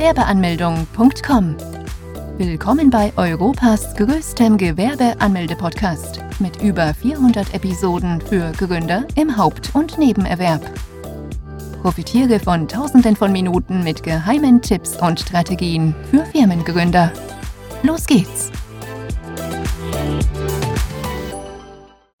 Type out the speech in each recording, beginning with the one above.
Gewerbeanmeldung.com. Willkommen bei Europas größtem Gewerbeanmelde-Podcast mit über 400 Episoden für Gründer im Haupt- und Nebenerwerb. Profitiere von Tausenden von Minuten mit geheimen Tipps und Strategien für Firmengründer. Los geht's!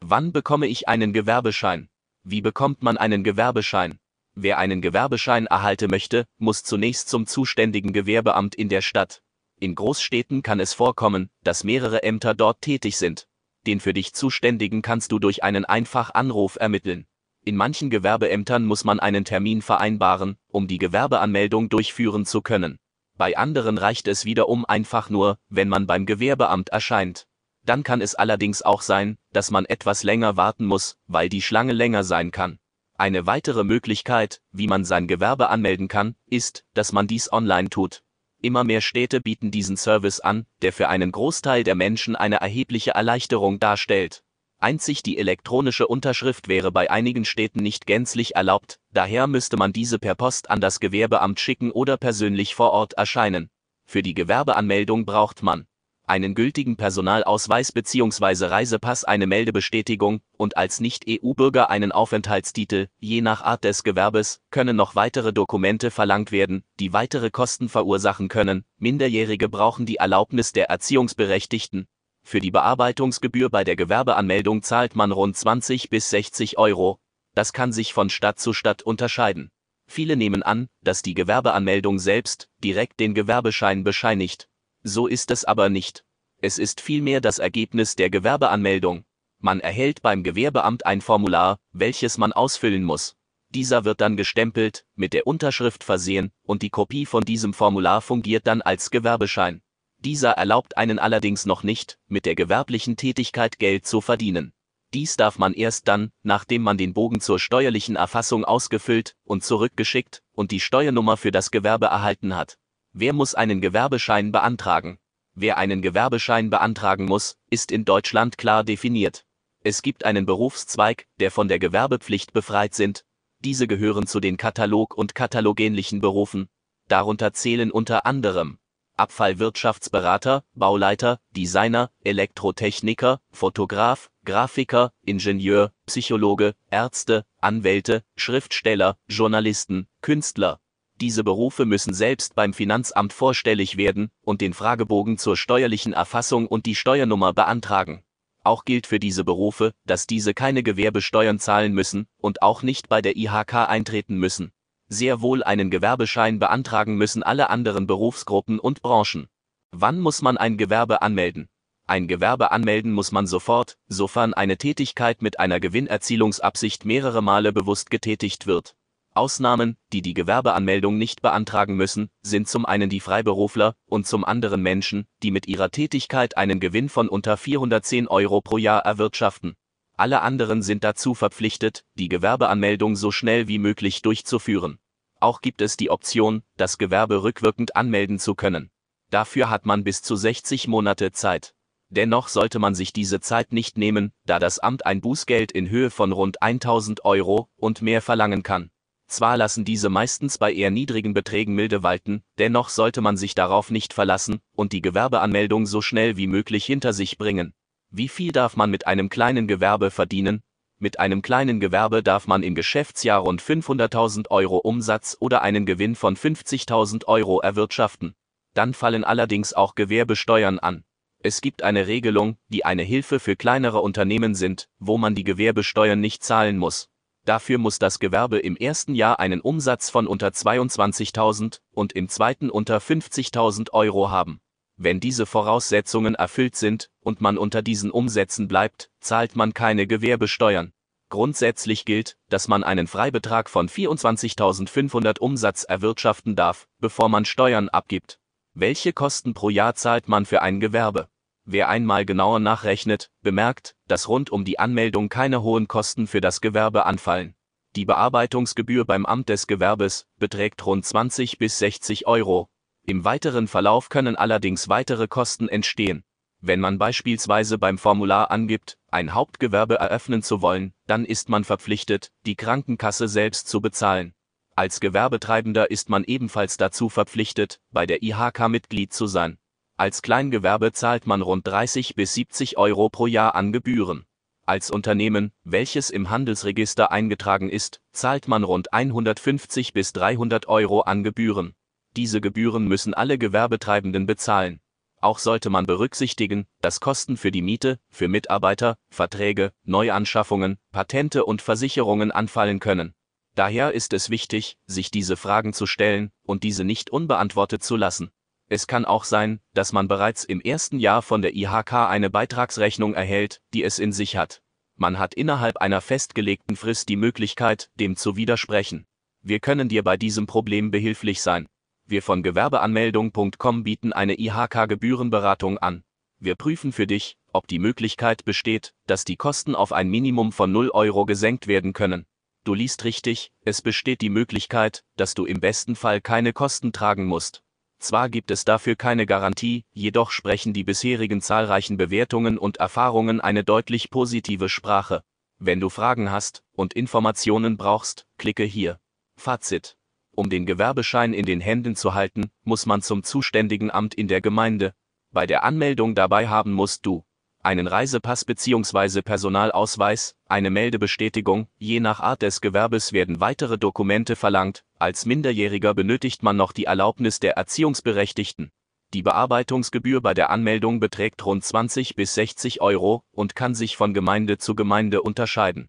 Wann bekomme ich einen Gewerbeschein? Wie bekommt man einen Gewerbeschein? Wer einen Gewerbeschein erhalten möchte, muss zunächst zum zuständigen Gewerbeamt in der Stadt. In Großstädten kann es vorkommen, dass mehrere Ämter dort tätig sind. Den für dich zuständigen kannst du durch einen Einfachanruf ermitteln. In manchen Gewerbeämtern muss man einen Termin vereinbaren, um die Gewerbeanmeldung durchführen zu können. Bei anderen reicht es wiederum einfach nur, wenn man beim Gewerbeamt erscheint. Dann kann es allerdings auch sein, dass man etwas länger warten muss, weil die Schlange länger sein kann. Eine weitere Möglichkeit, wie man sein Gewerbe anmelden kann, ist, dass man dies online tut. Immer mehr Städte bieten diesen Service an, der für einen Großteil der Menschen eine erhebliche Erleichterung darstellt. Einzig die elektronische Unterschrift wäre bei einigen Städten nicht gänzlich erlaubt, daher müsste man diese per Post an das Gewerbeamt schicken oder persönlich vor Ort erscheinen. Für die Gewerbeanmeldung braucht man einen gültigen Personalausweis bzw. Reisepass eine Meldebestätigung und als Nicht-EU-Bürger einen Aufenthaltstitel, je nach Art des Gewerbes, können noch weitere Dokumente verlangt werden, die weitere Kosten verursachen können. Minderjährige brauchen die Erlaubnis der Erziehungsberechtigten. Für die Bearbeitungsgebühr bei der Gewerbeanmeldung zahlt man rund 20 bis 60 Euro. Das kann sich von Stadt zu Stadt unterscheiden. Viele nehmen an, dass die Gewerbeanmeldung selbst direkt den Gewerbeschein bescheinigt. So ist es aber nicht. Es ist vielmehr das Ergebnis der Gewerbeanmeldung. Man erhält beim Gewerbeamt ein Formular, welches man ausfüllen muss. Dieser wird dann gestempelt, mit der Unterschrift versehen, und die Kopie von diesem Formular fungiert dann als Gewerbeschein. Dieser erlaubt einen allerdings noch nicht, mit der gewerblichen Tätigkeit Geld zu verdienen. Dies darf man erst dann, nachdem man den Bogen zur steuerlichen Erfassung ausgefüllt und zurückgeschickt und die Steuernummer für das Gewerbe erhalten hat. Wer muss einen Gewerbeschein beantragen? Wer einen Gewerbeschein beantragen muss, ist in Deutschland klar definiert. Es gibt einen Berufszweig, der von der Gewerbepflicht befreit sind. Diese gehören zu den Katalog- und katalogähnlichen Berufen. Darunter zählen unter anderem Abfallwirtschaftsberater, Bauleiter, Designer, Elektrotechniker, Fotograf, Grafiker, Ingenieur, Psychologe, Ärzte, Anwälte, Schriftsteller, Journalisten, Künstler, diese Berufe müssen selbst beim Finanzamt vorstellig werden und den Fragebogen zur steuerlichen Erfassung und die Steuernummer beantragen. Auch gilt für diese Berufe, dass diese keine Gewerbesteuern zahlen müssen und auch nicht bei der IHK eintreten müssen. Sehr wohl einen Gewerbeschein beantragen müssen alle anderen Berufsgruppen und Branchen. Wann muss man ein Gewerbe anmelden? Ein Gewerbe anmelden muss man sofort, sofern eine Tätigkeit mit einer Gewinnerzielungsabsicht mehrere Male bewusst getätigt wird. Ausnahmen, die die Gewerbeanmeldung nicht beantragen müssen, sind zum einen die Freiberufler und zum anderen Menschen, die mit ihrer Tätigkeit einen Gewinn von unter 410 Euro pro Jahr erwirtschaften. Alle anderen sind dazu verpflichtet, die Gewerbeanmeldung so schnell wie möglich durchzuführen. Auch gibt es die Option, das Gewerbe rückwirkend anmelden zu können. Dafür hat man bis zu 60 Monate Zeit. Dennoch sollte man sich diese Zeit nicht nehmen, da das Amt ein Bußgeld in Höhe von rund 1000 Euro und mehr verlangen kann. Zwar lassen diese meistens bei eher niedrigen Beträgen milde walten, dennoch sollte man sich darauf nicht verlassen und die Gewerbeanmeldung so schnell wie möglich hinter sich bringen. Wie viel darf man mit einem kleinen Gewerbe verdienen? Mit einem kleinen Gewerbe darf man im Geschäftsjahr rund 500.000 Euro Umsatz oder einen Gewinn von 50.000 Euro erwirtschaften. Dann fallen allerdings auch Gewerbesteuern an. Es gibt eine Regelung, die eine Hilfe für kleinere Unternehmen sind, wo man die Gewerbesteuern nicht zahlen muss. Dafür muss das Gewerbe im ersten Jahr einen Umsatz von unter 22.000 und im zweiten unter 50.000 Euro haben. Wenn diese Voraussetzungen erfüllt sind und man unter diesen Umsätzen bleibt, zahlt man keine Gewerbesteuern. Grundsätzlich gilt, dass man einen Freibetrag von 24.500 Umsatz erwirtschaften darf, bevor man Steuern abgibt. Welche Kosten pro Jahr zahlt man für ein Gewerbe? Wer einmal genauer nachrechnet, bemerkt, dass rund um die Anmeldung keine hohen Kosten für das Gewerbe anfallen. Die Bearbeitungsgebühr beim Amt des Gewerbes beträgt rund 20 bis 60 Euro. Im weiteren Verlauf können allerdings weitere Kosten entstehen. Wenn man beispielsweise beim Formular angibt, ein Hauptgewerbe eröffnen zu wollen, dann ist man verpflichtet, die Krankenkasse selbst zu bezahlen. Als Gewerbetreibender ist man ebenfalls dazu verpflichtet, bei der IHK Mitglied zu sein. Als Kleingewerbe zahlt man rund 30 bis 70 Euro pro Jahr an Gebühren. Als Unternehmen, welches im Handelsregister eingetragen ist, zahlt man rund 150 bis 300 Euro an Gebühren. Diese Gebühren müssen alle Gewerbetreibenden bezahlen. Auch sollte man berücksichtigen, dass Kosten für die Miete, für Mitarbeiter, Verträge, Neuanschaffungen, Patente und Versicherungen anfallen können. Daher ist es wichtig, sich diese Fragen zu stellen und diese nicht unbeantwortet zu lassen. Es kann auch sein, dass man bereits im ersten Jahr von der IHK eine Beitragsrechnung erhält, die es in sich hat. Man hat innerhalb einer festgelegten Frist die Möglichkeit, dem zu widersprechen. Wir können dir bei diesem Problem behilflich sein. Wir von Gewerbeanmeldung.com bieten eine IHK-Gebührenberatung an. Wir prüfen für dich, ob die Möglichkeit besteht, dass die Kosten auf ein Minimum von 0 Euro gesenkt werden können. Du liest richtig, es besteht die Möglichkeit, dass du im besten Fall keine Kosten tragen musst. Zwar gibt es dafür keine Garantie, jedoch sprechen die bisherigen zahlreichen Bewertungen und Erfahrungen eine deutlich positive Sprache. Wenn du Fragen hast und Informationen brauchst, klicke hier. Fazit um den Gewerbeschein in den Händen zu halten, muss man zum zuständigen Amt in der Gemeinde. Bei der Anmeldung dabei haben musst du einen Reisepass bzw. Personalausweis, eine Meldebestätigung, je nach Art des Gewerbes werden weitere Dokumente verlangt, als Minderjähriger benötigt man noch die Erlaubnis der Erziehungsberechtigten. Die Bearbeitungsgebühr bei der Anmeldung beträgt rund 20 bis 60 Euro und kann sich von Gemeinde zu Gemeinde unterscheiden.